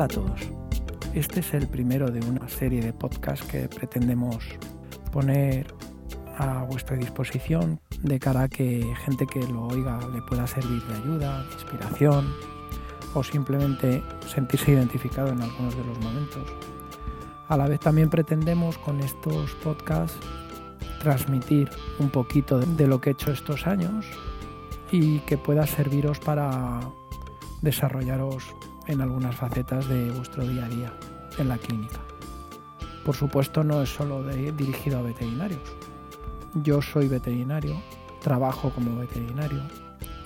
Hola a todos. Este es el primero de una serie de podcasts que pretendemos poner a vuestra disposición de cara a que gente que lo oiga le pueda servir de ayuda, de inspiración o simplemente sentirse identificado en algunos de los momentos. A la vez también pretendemos con estos podcasts transmitir un poquito de lo que he hecho estos años y que pueda serviros para desarrollaros en algunas facetas de vuestro día a día en la clínica. Por supuesto no es solo dirigido a veterinarios. Yo soy veterinario, trabajo como veterinario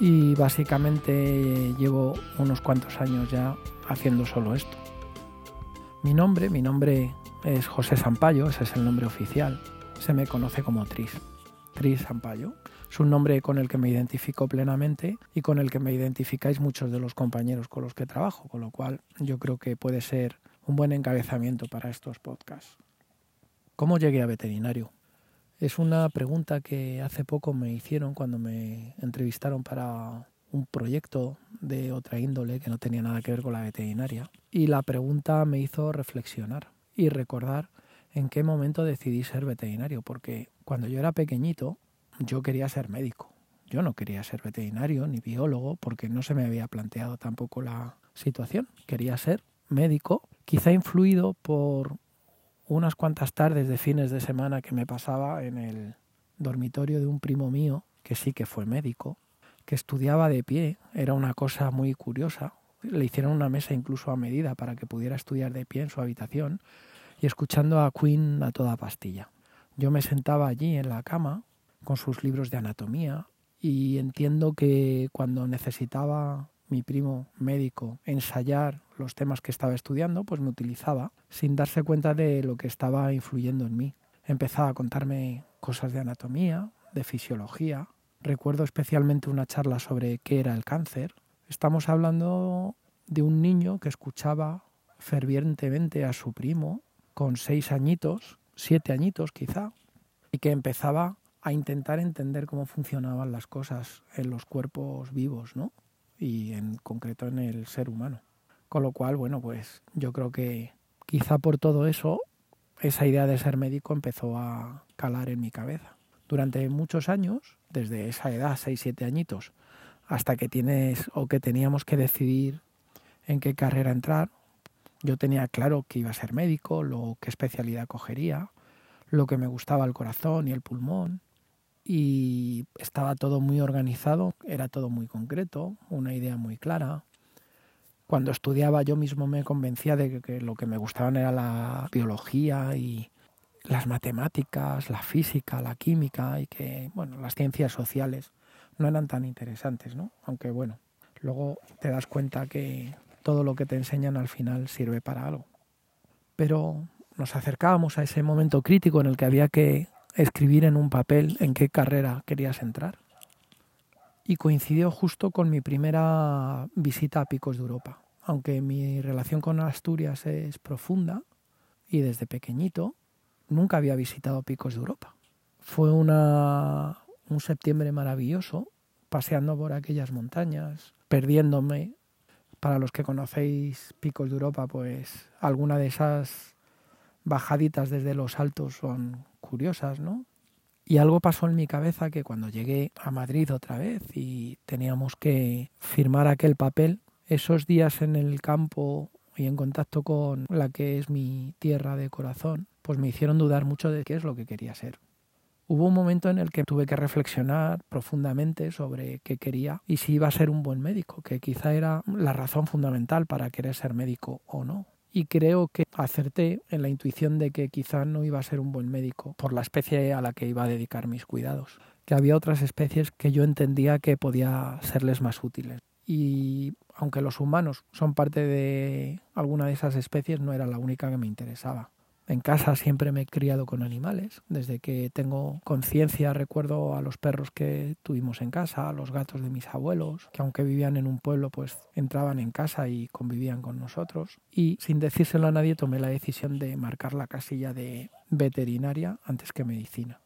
y básicamente llevo unos cuantos años ya haciendo solo esto. Mi nombre, mi nombre es José Sampaio, ese es el nombre oficial. Se me conoce como Tris. Tris Sampaio. Es un nombre con el que me identifico plenamente y con el que me identificáis muchos de los compañeros con los que trabajo, con lo cual yo creo que puede ser un buen encabezamiento para estos podcasts. ¿Cómo llegué a veterinario? Es una pregunta que hace poco me hicieron cuando me entrevistaron para un proyecto de otra índole que no tenía nada que ver con la veterinaria. Y la pregunta me hizo reflexionar y recordar en qué momento decidí ser veterinario, porque cuando yo era pequeñito yo quería ser médico. Yo no quería ser veterinario ni biólogo porque no se me había planteado tampoco la situación. Quería ser médico, quizá influido por unas cuantas tardes de fines de semana que me pasaba en el dormitorio de un primo mío, que sí que fue médico, que estudiaba de pie. Era una cosa muy curiosa. Le hicieron una mesa incluso a medida para que pudiera estudiar de pie en su habitación y escuchando a Queen a toda pastilla. Yo me sentaba allí en la cama con sus libros de anatomía y entiendo que cuando necesitaba mi primo médico ensayar los temas que estaba estudiando, pues me utilizaba sin darse cuenta de lo que estaba influyendo en mí. Empezaba a contarme cosas de anatomía, de fisiología. Recuerdo especialmente una charla sobre qué era el cáncer. Estamos hablando de un niño que escuchaba fervientemente a su primo con seis añitos, siete añitos quizá, y que empezaba a intentar entender cómo funcionaban las cosas en los cuerpos vivos, ¿no? Y en concreto en el ser humano. Con lo cual, bueno, pues yo creo que quizá por todo eso esa idea de ser médico empezó a calar en mi cabeza. Durante muchos años, desde esa edad, 6, 7 añitos, hasta que tienes o que teníamos que decidir en qué carrera entrar, yo tenía claro que iba a ser médico, lo qué especialidad cogería, lo que me gustaba el corazón y el pulmón, y estaba todo muy organizado, era todo muy concreto, una idea muy clara. Cuando estudiaba yo mismo me convencía de que, lo que me gustaban era la biología y las matemáticas, la física, la química y que, bueno, las ciencias sociales no eran tan interesantes, ¿no? Aunque bueno, luego te das cuenta que todo lo que te enseñan al final sirve para algo. Pero nos acercábamos a ese momento crítico en el que había que escribir en un papel en qué carrera querías entrar. Y coincidió justo con mi primera visita a Picos de Europa. Aunque mi relación con Asturias es profunda y desde pequeñito nunca había visitado Picos de Europa. Fue una, un septiembre maravilloso, paseando por aquellas montañas, perdiéndome. Para los que conocéis Picos de Europa, pues alguna de esas bajaditas desde los altos son curiosas, ¿no? Y algo pasó en mi cabeza que cuando llegué a Madrid otra vez y teníamos que firmar aquel papel, esos días en el campo y en contacto con la que es mi tierra de corazón, pues me hicieron dudar mucho de qué es lo que quería ser. Hubo un momento en el que tuve que reflexionar profundamente sobre qué quería y si iba a ser un buen médico, que quizá era la razón fundamental para querer ser médico o no y creo que acerté en la intuición de que quizá no iba a ser un buen médico por la especie a la que iba a dedicar mis cuidados, que había otras especies que yo entendía que podía serles más útiles. Y aunque los humanos son parte de alguna de esas especies, no era la única que me interesaba. En casa siempre me he criado con animales. Desde que tengo conciencia recuerdo a los perros que tuvimos en casa, a los gatos de mis abuelos, que aunque vivían en un pueblo, pues entraban en casa y convivían con nosotros. Y sin decírselo a nadie tomé la decisión de marcar la casilla de veterinaria antes que medicina.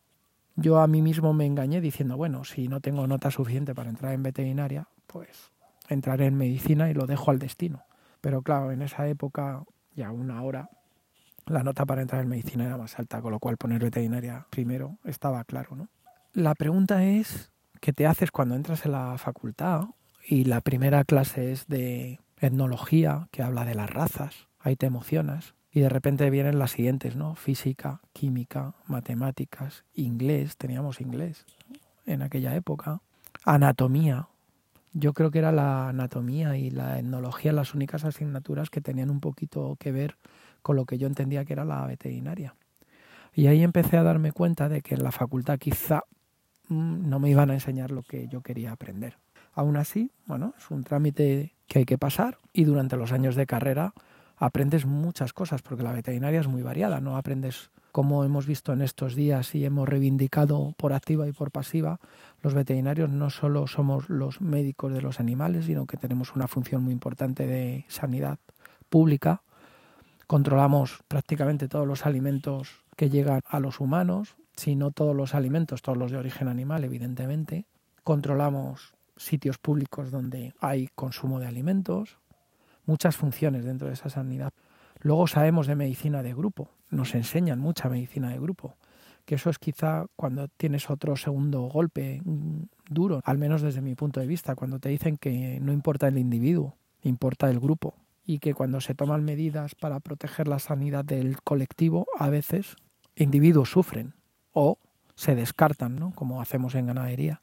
Yo a mí mismo me engañé diciendo, bueno, si no tengo nota suficiente para entrar en veterinaria, pues entraré en medicina y lo dejo al destino Pero claro, en esa época y aún ahora la nota para entrar en medicina era más alta, con lo cual poner veterinaria primero estaba claro, ¿no? La pregunta es, ¿qué te haces cuando entras en la facultad? Y la primera clase es de etnología, que habla de las razas, ahí te emocionas. Y de repente vienen las siguientes, ¿no? Física, química, matemáticas, inglés, teníamos inglés en aquella época, anatomía. Yo creo que era la anatomía y la etnología las únicas asignaturas que tenían un poquito que ver con lo que yo entendía que era la veterinaria. Y ahí empecé a darme cuenta de que en la facultad quizá mm, no me iban a enseñar lo que yo quería aprender. Aún así, bueno, es un trámite que hay que pasar y durante los años de carrera aprendes muchas cosas porque la veterinaria es muy variada, no aprendes como hemos visto en estos días y hemos reivindicado por activa y por pasiva, los veterinarios no solo somos los médicos de los animales, sino que tenemos una función muy importante de sanidad pública. Controlamos prácticamente todos los alimentos que llegan a los humanos, si no todos los alimentos, todos los de origen animal, evidentemente. Controlamos sitios públicos donde hay consumo de alimentos, muchas funciones dentro de esa sanidad. Luego sabemos de medicina de grupo, nos enseñan mucha medicina de grupo, que eso es quizá cuando tienes otro segundo golpe mm, duro, al menos desde mi punto de vista, cuando te dicen que no importa el individuo, importa el grupo y que cuando se toman medidas para proteger la sanidad del colectivo, a veces individuos sufren o se descartan, ¿no? como hacemos en ganadería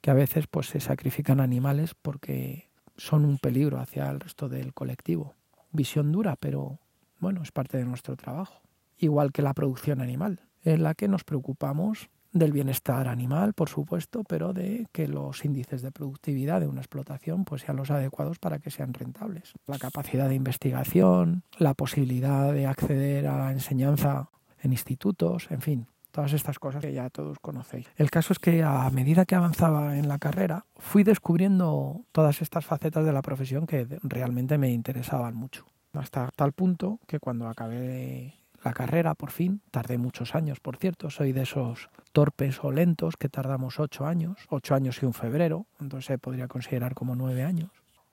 que a veces pues se sacrifican animales porque son un peligro hacia el resto del colectivo. Visión dura, pero bueno, es parte de nuestro trabajo. Igual que la producción animal, en la que nos preocupamos del bienestar animal, por supuesto, pero de que los índices de productividad de una explotación pues sean los adecuados para que sean rentables. La capacidad de investigación, la posibilidad de acceder a la enseñanza en institutos, en fin, todas estas cosas que ya todos conocéis. El caso es que a medida que avanzaba en la carrera, fui descubriendo todas estas facetas de la profesión que realmente me interesaban mucho. Hasta tal punto que cuando acabé la carrera, por fin, tardé muchos años, por cierto, soy de esos torpes o lentos que tardamos ocho años, ocho años y un febrero, entonces se podría considerar como nueve años.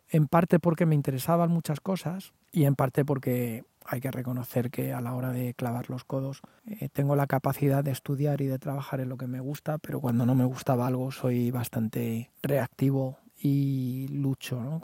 En parte porque me interesaban muchas cosas y en parte porque hay que reconocer que a la hora de clavar los codos eh, tengo la capacidad de estudiar y de trabajar en lo que me gusta, pero cuando no me gustaba algo soy bastante reactivo y lucho.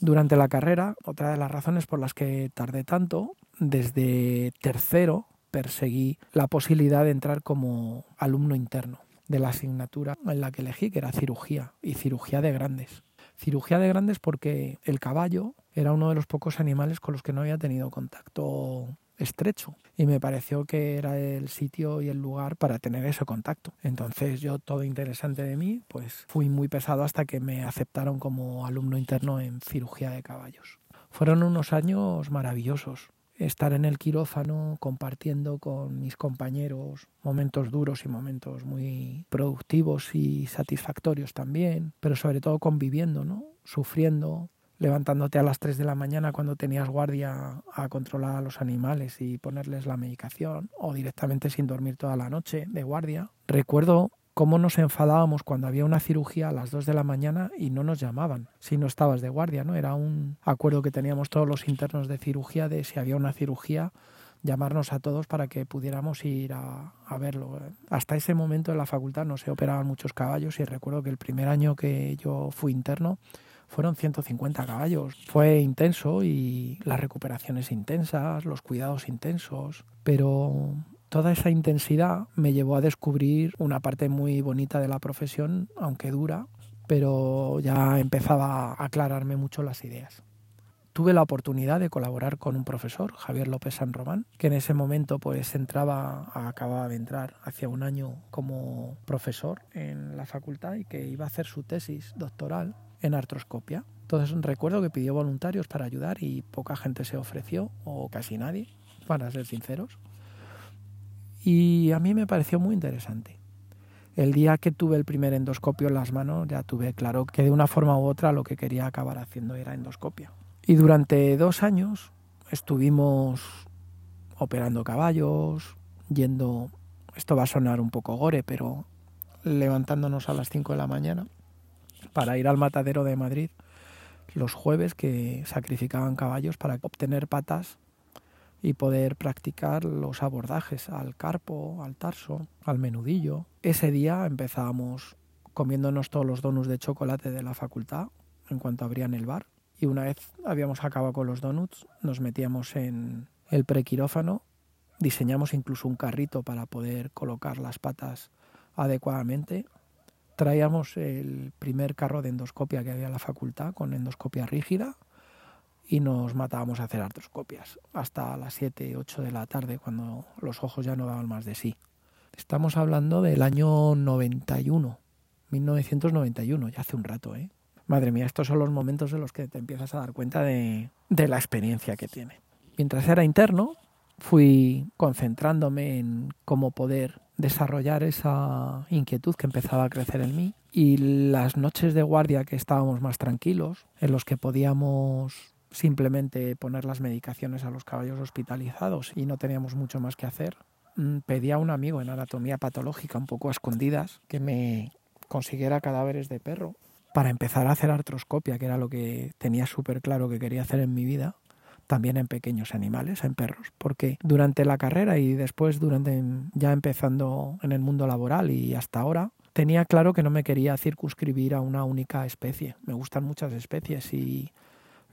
Durante la carrera, otra de las razones por las que tardé tanto, desde tercero perseguí la posibilidad de entrar como alumno interno de la asignatura en la que elegí, que era cirugía y cirugía de grandes. Cirugía de grandes porque el caballo era uno de los pocos animales con los que no había tenido contacto estrecho y me pareció que era el sitio y el lugar para tener ese contacto. Entonces yo todo interesante de mí, pues fui muy pesado hasta que me aceptaron como alumno interno en cirugía de caballos. Fueron unos años maravillosos. Estar en el quirófano compartiendo con mis compañeros momentos duros y momentos muy productivos y satisfactorios también, pero sobre todo conviviendo, ¿no? Sufriendo, levantándote a las 3 de la mañana cuando tenías guardia a controlar a los animales y ponerles la medicación o directamente sin dormir toda la noche de guardia. Recuerdo cómo nos enfadábamos cuando había una cirugía a las 2 de la mañana y no nos llamaban si no estabas de guardia, ¿no? Era un acuerdo que teníamos todos los internos de cirugía de si había una cirugía llamarnos a todos para que pudiéramos ir a, a, verlo. Hasta ese momento en la facultad no se operaban muchos caballos y recuerdo que el primer año que yo fui interno fueron 150 caballos. Fue intenso y las recuperaciones intensas, los cuidados intensos, pero toda esa intensidad me llevó a descubrir una parte muy bonita de la profesión, aunque dura, pero ya empezaba a aclararme mucho las ideas. Tuve la oportunidad de colaborar con un profesor, Javier López San Román, que en ese momento pues entraba, acababa de entrar hacia un año como profesor en la facultad y que iba a hacer su tesis doctoral en artroscopia. Entonces recuerdo que pidió voluntarios para ayudar y poca gente se ofreció, o casi nadie, para ser sinceros. Y a mí me pareció muy interesante. El día que tuve el primer endoscopio en las manos ya tuve claro que de una forma u otra lo que quería acabar haciendo era endoscopia. Y durante dos años estuvimos operando caballos, yendo, esto va a sonar un poco gore, pero levantándonos a las 5 de la mañana para ir al matadero de Madrid, los jueves que sacrificaban caballos para obtener patas y poder practicar los abordajes al carpo, al tarso, al menudillo. Ese día empezábamos comiéndonos todos los donuts de chocolate de la facultad en cuanto abrían el bar y una vez habíamos acabado con los donuts nos metíamos en el prequirófano, diseñamos incluso un carrito para poder colocar las patas adecuadamente. Traíamos el primer carro de endoscopia que había en la facultad con endoscopia rígida y nos matábamos a hacer artroscopias hasta las 7, 8 de la tarde cuando los ojos ya no daban más de sí. Estamos hablando del año 91, 1991, ya hace un rato, ¿eh? Madre mía, estos son los momentos en los que te empiezas a dar cuenta de, de la experiencia que tiene. Mientras era interno, fui concentrándome en cómo poder desarrollar esa inquietud que empezaba a crecer en mí y las noches de guardia que estábamos más tranquilos, en los que podíamos simplemente poner las medicaciones a los caballos hospitalizados y no teníamos mucho más que hacer, mm, pedí a un amigo en anatomía patológica un poco a escondidas que me consiguiera cadáveres de perro para empezar a hacer artroscopia, que era lo que tenía súper claro que quería hacer en mi vida, también en pequeños animales, en perros, porque durante la carrera y después durante ya empezando en el mundo laboral y hasta ahora, tenía claro que no me quería circunscribir a una única especie. Me gustan muchas especies y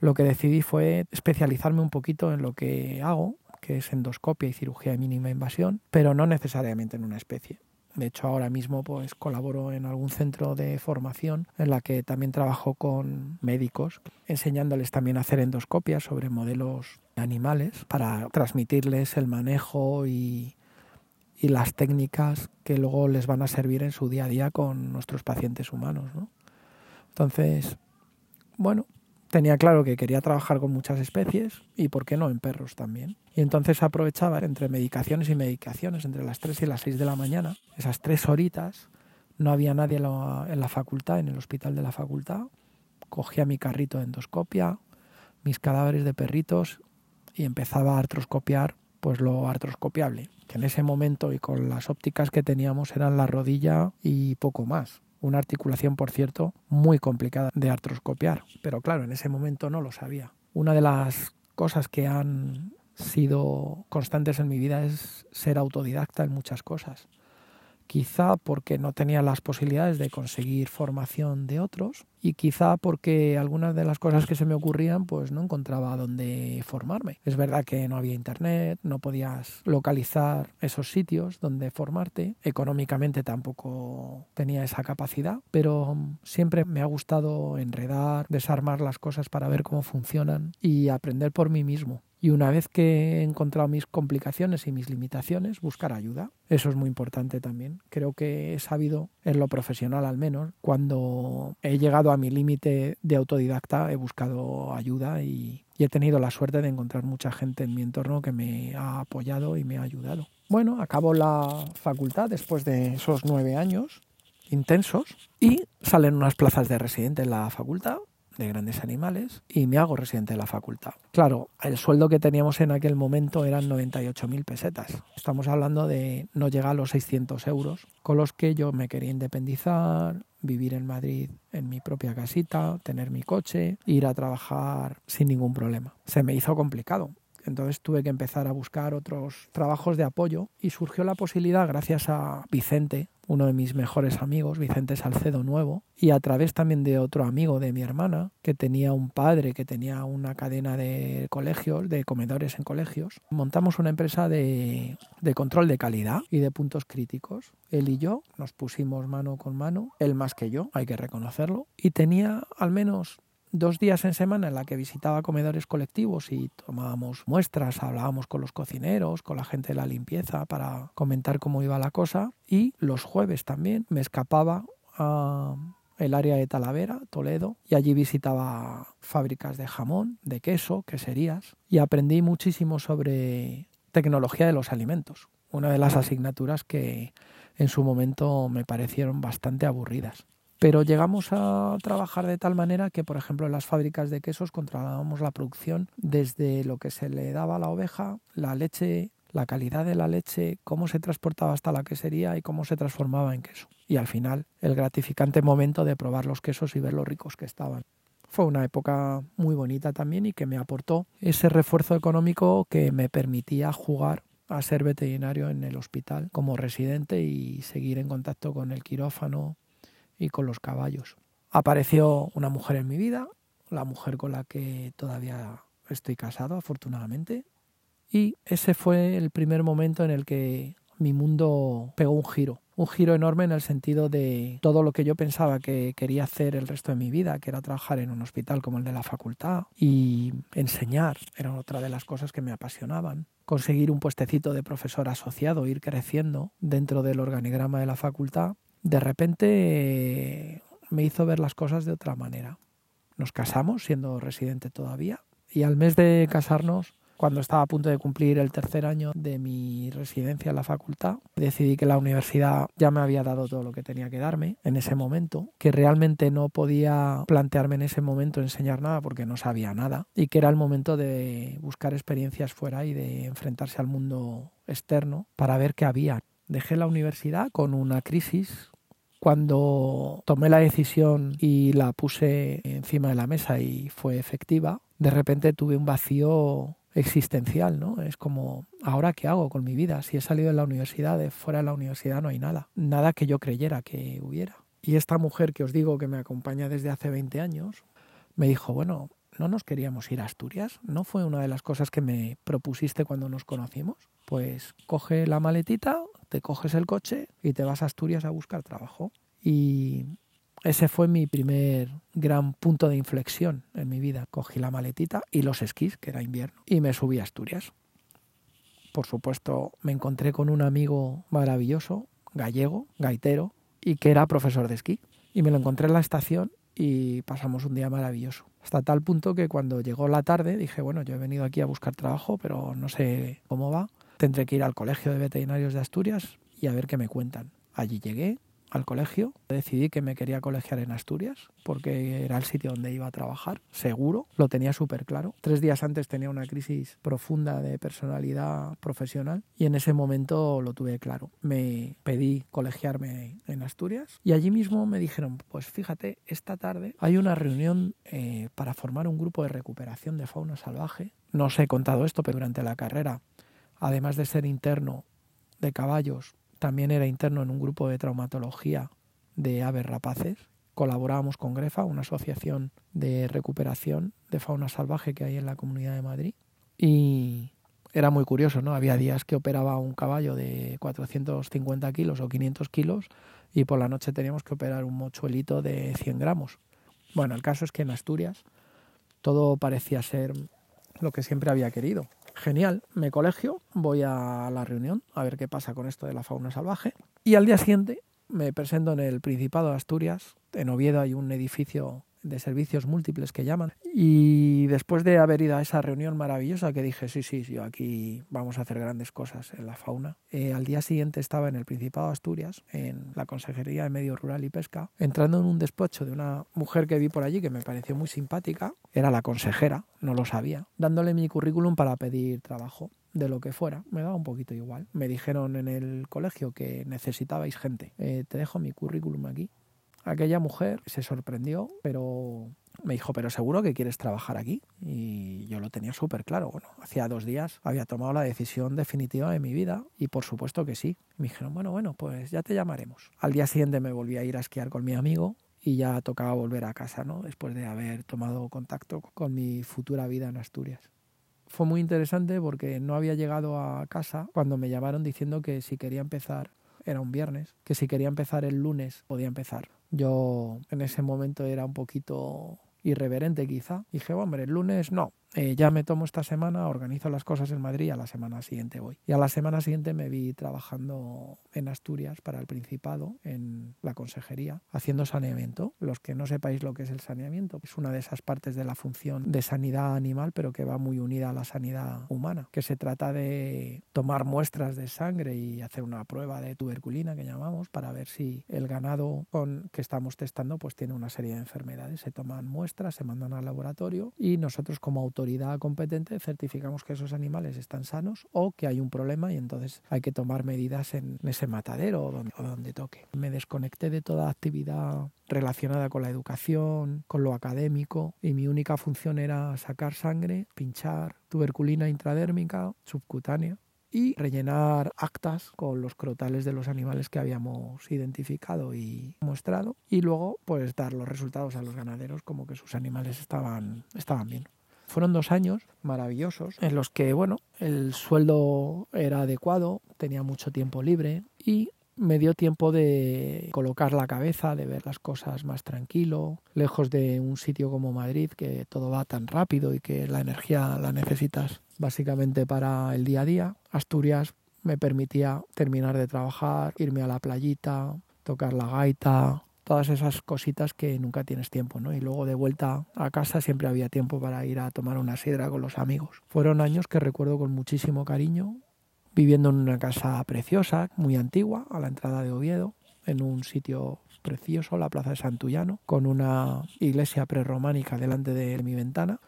lo que decidí fue especializarme un poquito en lo que hago, que es endoscopia y cirugía de mínima invasión, pero no necesariamente en una especie. De hecho, ahora mismo pues colaboro en algún centro de formación en la que también trabajo con médicos, enseñándoles también a hacer endoscopias sobre modelos animales para transmitirles el manejo y, y las técnicas que luego les van a servir en su día a día con nuestros pacientes humanos. ¿no? Entonces, bueno, tenía claro que quería trabajar con muchas especies y, ¿por qué no?, en perros también. Y entonces aprovechaba entre medicaciones y medicaciones, entre las 3 y las 6 de la mañana, esas tres horitas, no había nadie en la, facultad, en el hospital de la facultad, cogía mi carrito de endoscopia, mis cadáveres de perritos y empezaba a artroscopiar pues lo artroscopiable, que en ese momento y con las ópticas que teníamos eran la rodilla y poco más una articulación, por cierto, muy complicada de artroscopiar, pero claro, en ese momento no lo sabía. Una de las cosas que han sido constantes en mi vida es ser autodidacta en muchas cosas quizá porque no tenía las posibilidades de conseguir formación de otros y quizá porque algunas de las cosas que se me ocurrían pues no encontraba dónde formarme. Es verdad que no había internet, no podías localizar esos sitios donde formarte, económicamente tampoco tenía esa capacidad, pero siempre me ha gustado enredar, desarmar las cosas para ver cómo funcionan y aprender por mí mismo. Y una vez que he encontrado mis complicaciones y mis limitaciones, buscar ayuda. Eso es muy importante también. Creo que he sabido, en lo profesional al menos, cuando he llegado a mi límite de autodidacta, he buscado ayuda y, he tenido la suerte de encontrar mucha gente en mi entorno que me ha apoyado y me ha ayudado. Bueno, acabo la facultad después de esos nueve años intensos y salen unas plazas de residente en la facultad de grandes animales y me hago residente de la facultad. Claro, el sueldo que teníamos en aquel momento eran 98.000 pesetas. Estamos hablando de no llegar a los 600 euros, con los que yo me quería independizar, vivir en Madrid en mi propia casita, tener mi coche, ir a trabajar sin ningún problema. Se me hizo complicado. Entonces tuve que empezar a buscar otros trabajos de apoyo y surgió la posibilidad, gracias a Vicente, uno de mis mejores amigos, Vicente Salcedo Nuevo, y a través también de otro amigo de mi hermana, que tenía un padre que tenía una cadena de colegios, de comedores en colegios, montamos una empresa de, control de calidad y de puntos críticos. Él y yo nos pusimos mano con mano, él más que yo, hay que reconocerlo, y tenía al menos dos días en semana en la que visitaba comedores colectivos y tomábamos muestras, hablábamos con los cocineros, con la gente de la limpieza para comentar cómo iba la cosa y los jueves también me escapaba a el área de Talavera, Toledo, y allí visitaba fábricas de jamón, de queso, queserías y aprendí muchísimo sobre tecnología de los alimentos, una de las asignaturas que en su momento me parecieron bastante aburridas. Pero llegamos a trabajar de tal manera que, por ejemplo, en las fábricas de quesos controlábamos la producción desde lo que se le daba a la oveja, la leche, la calidad de la leche, cómo se transportaba hasta la quesería y cómo se transformaba en queso. Y al final, el gratificante momento de probar los quesos y ver lo ricos que estaban. Fue una época muy bonita también y que me aportó ese refuerzo económico que me permitía jugar a ser veterinario en el hospital como residente y seguir en contacto con el quirófano y con los caballos. Apareció una mujer en mi vida, la mujer con la que todavía estoy casado, afortunadamente, y ese fue el primer momento en el que mi mundo pegó un giro, un giro enorme en el sentido de todo lo que yo pensaba que quería hacer el resto de mi vida, que era trabajar en un hospital como el de la facultad y enseñar, era otra de las cosas que me apasionaban. Conseguir un puestecito de profesor asociado, ir creciendo dentro del organigrama de la facultad, de repente me hizo ver las cosas de otra manera. Nos casamos, siendo residente todavía, y al mes de casarnos cuando estaba a punto de cumplir el tercer año de mi residencia en la facultad, decidí que la universidad ya me había dado todo lo que tenía que darme en ese momento, que realmente no podía plantearme en ese momento enseñar nada porque no sabía nada y que era el momento de buscar experiencias fuera y de enfrentarse al mundo externo para ver qué había. Dejé la universidad con una crisis cuando tomé la decisión y la puse encima de la mesa y fue efectiva, de repente tuve un vacío existencial, ¿no? Es como, ¿ahora qué hago con mi vida? Si he salido de la universidad, de fuera de la universidad no hay nada, nada que yo creyera que hubiera. Y esta mujer que os digo que me acompaña desde hace 20 años, me dijo, bueno, ¿no nos queríamos ir a Asturias? ¿No fue una de las cosas que me propusiste cuando nos conocimos? Pues coge la maletita, te coges el coche y te vas a Asturias a buscar trabajo. Y ese fue mi primer gran punto de inflexión en mi vida. Cogí la maletita y los esquís, que era invierno, y me subí a Asturias. Por supuesto, me encontré con un amigo maravilloso, gallego, gaitero, y que era profesor de esquí. Y me lo encontré en la estación y pasamos un día maravilloso. Hasta tal punto que cuando llegó la tarde dije, bueno, yo he venido aquí a buscar trabajo, pero no sé cómo va. Tendré que ir al Colegio de Veterinarios de Asturias y a ver qué me cuentan. Allí llegué, al colegio. Decidí que me quería colegiar en Asturias porque era el sitio donde iba a trabajar, seguro, lo tenía súper claro. Tres días antes tenía una crisis profunda de personalidad profesional y en ese momento lo tuve claro. Me pedí colegiarme en Asturias y allí mismo me dijeron, pues fíjate, esta tarde hay una reunión eh, para formar un grupo de recuperación de fauna salvaje. No os he contado esto, pero durante la carrera, además de ser interno de caballos, también era interno en un grupo de traumatología de aves rapaces. Colaborábamos con Grefa, una asociación de recuperación de fauna salvaje que hay en la Comunidad de Madrid. Y era muy curioso, ¿no? Había días que operaba un caballo de 450 kilos o 500 kilos y por la noche teníamos que operar un mochuelito de 100 gramos. Bueno, el caso es que en Asturias todo parecía ser lo que siempre había querido genial, me colegio, voy a la reunión a ver qué pasa con esto de la fauna salvaje y al día siguiente me presento en el Principado de Asturias, en Oviedo hay un edificio de servicios múltiples que llaman. Y después de haber ido a esa reunión maravillosa que dije, sí, sí, yo aquí vamos a hacer grandes cosas en la fauna, eh, al día siguiente estaba en el Principado de Asturias, en la Consejería de Medio Rural y Pesca, entrando en un despacho de una mujer que vi por allí que me pareció muy simpática, era la consejera, no lo sabía, dándole mi currículum para pedir trabajo de lo que fuera, me daba un poquito igual. Me dijeron en el colegio que necesitabais gente. Eh, te dejo mi currículum aquí. Aquella mujer se sorprendió, pero me dijo, pero seguro que quieres trabajar aquí. Y yo lo tenía súper claro. Bueno, hacía dos días había tomado la decisión definitiva de mi vida y por supuesto que sí. Me dijeron, bueno, bueno, pues ya te llamaremos. Al día siguiente me volví a ir a esquiar con mi amigo y ya tocaba volver a casa, ¿no? Después de haber tomado contacto con mi futura vida en Asturias. Fue muy interesante porque no había llegado a casa cuando me llamaron diciendo que si quería empezar era un viernes, que si quería empezar el lunes podía empezar. Yo en ese momento era un poquito irreverente quizá. Dije, hombre, el lunes no, eh, ya me tomo esta semana, organizo las cosas en Madrid y a la semana siguiente voy. Y a la semana siguiente me vi trabajando en Asturias para el Principado, en la consejería, haciendo saneamiento. Los que no sepáis lo que es el saneamiento, es una de esas partes de la función de sanidad animal, pero que va muy unida a la sanidad humana, que se trata de tomar muestras de sangre y hacer una prueba de tuberculina que llamamos para ver si el ganado con que estamos testando pues tiene una serie de enfermedades. Se toman muestras se mandan al laboratorio y nosotros como autoridad competente certificamos que esos animales están sanos o que hay un problema y entonces hay que tomar medidas en ese matadero o donde, o donde toque. Me desconecté de toda actividad relacionada con la educación, con lo académico y mi única función era sacar sangre, pinchar tuberculina intradérmica, subcutánea y rellenar actas con los crotales de los animales que habíamos identificado y mostrado y luego pues dar los resultados a los ganaderos como que sus animales estaban, estaban bien. Fueron dos años maravillosos en los que, bueno, el sueldo era adecuado, tenía mucho tiempo libre y me dio tiempo de colocar la cabeza, de ver las cosas más tranquilo, lejos de un sitio como Madrid que todo va tan rápido y que la energía la necesitas básicamente para el día a día. Asturias me permitía terminar de trabajar, irme a la playita, tocar la gaita, todas esas cositas que nunca tienes tiempo, ¿no? Y luego de vuelta a casa siempre había tiempo para ir a tomar una sidra con los amigos. Fueron años que recuerdo con muchísimo cariño, viviendo en una casa preciosa, muy antigua, a la entrada de Oviedo, en un sitio precioso, la Plaza de Santullano, con una iglesia prerrománica delante de mi ventana.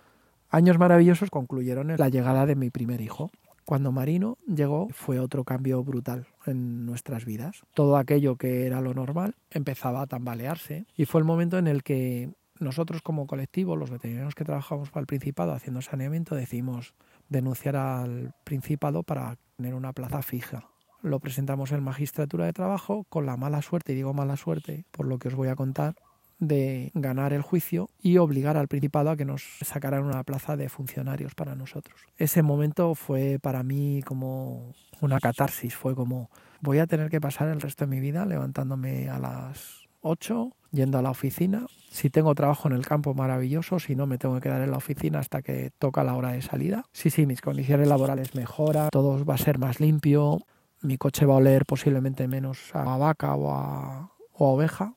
Años maravillosos concluyeron en la llegada de mi primer hijo. Cuando Marino llegó fue otro cambio brutal en nuestras vidas. Todo aquello que era lo normal empezaba a tambalearse y fue el momento en el que nosotros como colectivo, los veterinarios que trabajamos para el Principado haciendo saneamiento, decidimos denunciar al Principado para tener una plaza fija. Lo presentamos en magistratura de trabajo con la mala suerte, y digo mala suerte por lo que os voy a contar, de ganar el juicio y obligar al Principado a que nos sacaran una plaza de funcionarios para nosotros. Ese momento fue para mí como una catarsis, fue como voy a tener que pasar el resto de mi vida levantándome a las 8, yendo a la oficina. Si tengo trabajo en el campo, maravilloso. Si no, me tengo que quedar en la oficina hasta que toca la hora de salida. Sí, sí, mis condiciones laborales mejoran, todo va a ser más limpio. Mi coche va a oler posiblemente menos a vaca o a, o a oveja.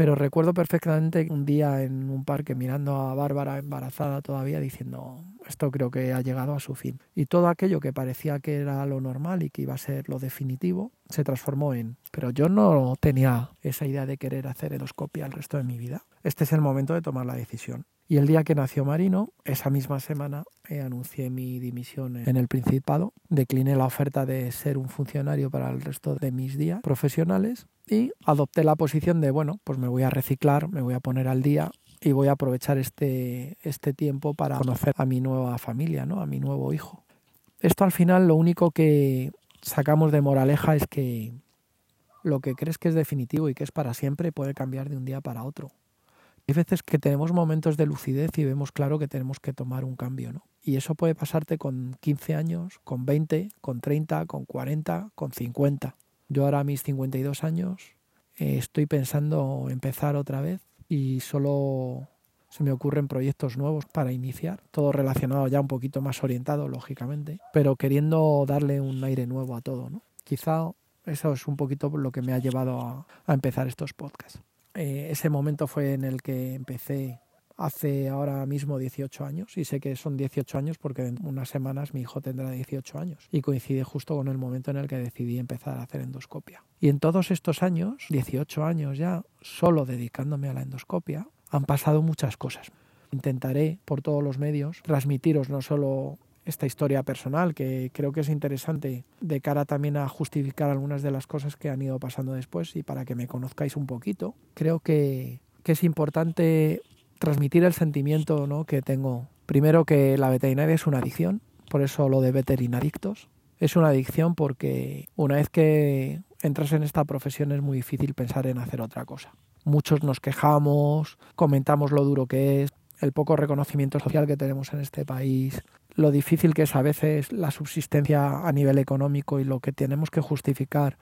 Pero recuerdo perfectamente un día en un parque mirando a Bárbara embarazada todavía diciendo, esto creo que ha llegado a su fin. Y todo aquello que parecía que era lo normal y que iba a ser lo definitivo, se transformó en, pero yo no tenía esa idea de querer hacer endoscopia el resto de mi vida. Este es el momento de tomar la decisión. Y el día que nació Marino, esa misma semana, eh, anuncié mi dimisión en el Principado, decliné la oferta de ser un funcionario para el resto de mis días profesionales y adopté la posición de, bueno, pues me voy a reciclar, me voy a poner al día y voy a aprovechar este, este tiempo para conocer a mi nueva familia, ¿no? a mi nuevo hijo. Esto al final lo único que sacamos de moraleja es que lo que crees que es definitivo y que es para siempre puede cambiar de un día para otro. Hay veces que tenemos momentos de lucidez y vemos claro que tenemos que tomar un cambio, ¿no? Y eso puede pasarte con 15 años, con 20, con 30, con 40, con 50. Yo ahora a mis 52 años eh, estoy pensando empezar otra vez y solo se me ocurren proyectos nuevos para iniciar, todo relacionado ya un poquito más orientado, lógicamente, pero queriendo darle un aire nuevo a todo, ¿no? Quizá eso es un poquito lo que me ha llevado a, empezar estos podcasts. Eh, ese momento fue en el que empecé hace ahora mismo 18 años y sé que son 18 años porque en unas semanas mi hijo tendrá 18 años y coincide justo con el momento en el que decidí empezar a hacer endoscopia. Y en todos estos años, 18 años ya, solo dedicándome a la endoscopia, han pasado muchas cosas. Intentaré por todos los medios transmitiros no solo esta historia personal que creo que es interesante de cara también a justificar algunas de las cosas que han ido pasando después y para que me conozcáis un poquito. Creo que, que es importante transmitir el sentimiento ¿no? que tengo. Primero que la veterinaria es una adicción, por eso lo de veterinadictos. Es una adicción porque una vez que entras en esta profesión es muy difícil pensar en hacer otra cosa. Muchos nos quejamos, comentamos lo duro que es, el poco reconocimiento social que tenemos en este país, lo difícil que es a veces la subsistencia a nivel económico y lo que tenemos que justificar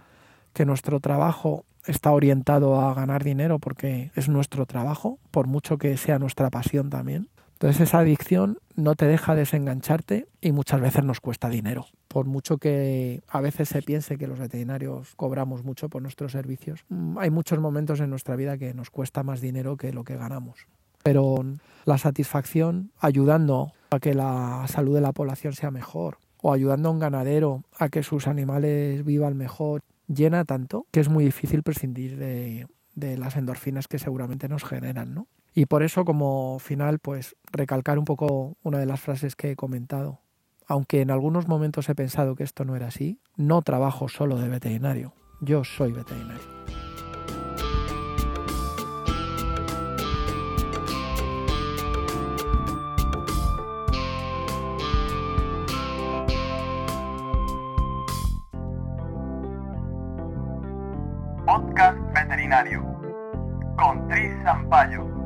que nuestro trabajo está orientado a ganar dinero porque es nuestro trabajo, por mucho que sea nuestra pasión también. Entonces esa adicción no te deja desengancharte y muchas veces nos cuesta dinero. Por mucho que a veces se piense que los veterinarios cobramos mucho por nuestros servicios, mm, hay muchos momentos en nuestra vida que nos cuesta más dinero que lo que ganamos. Pero la satisfacción ayudando a que la salud de la población sea mejor o ayudando a un ganadero a que sus animales vivan mejor llena tanto que es muy difícil prescindir de, las endorfinas que seguramente nos generan, ¿no? Y por eso como final, pues recalcar un poco una de las frases que he comentado. Aunque en algunos momentos he pensado que esto no era así, no trabajo solo de veterinario, yo soy veterinario. Con Tris Zampayo.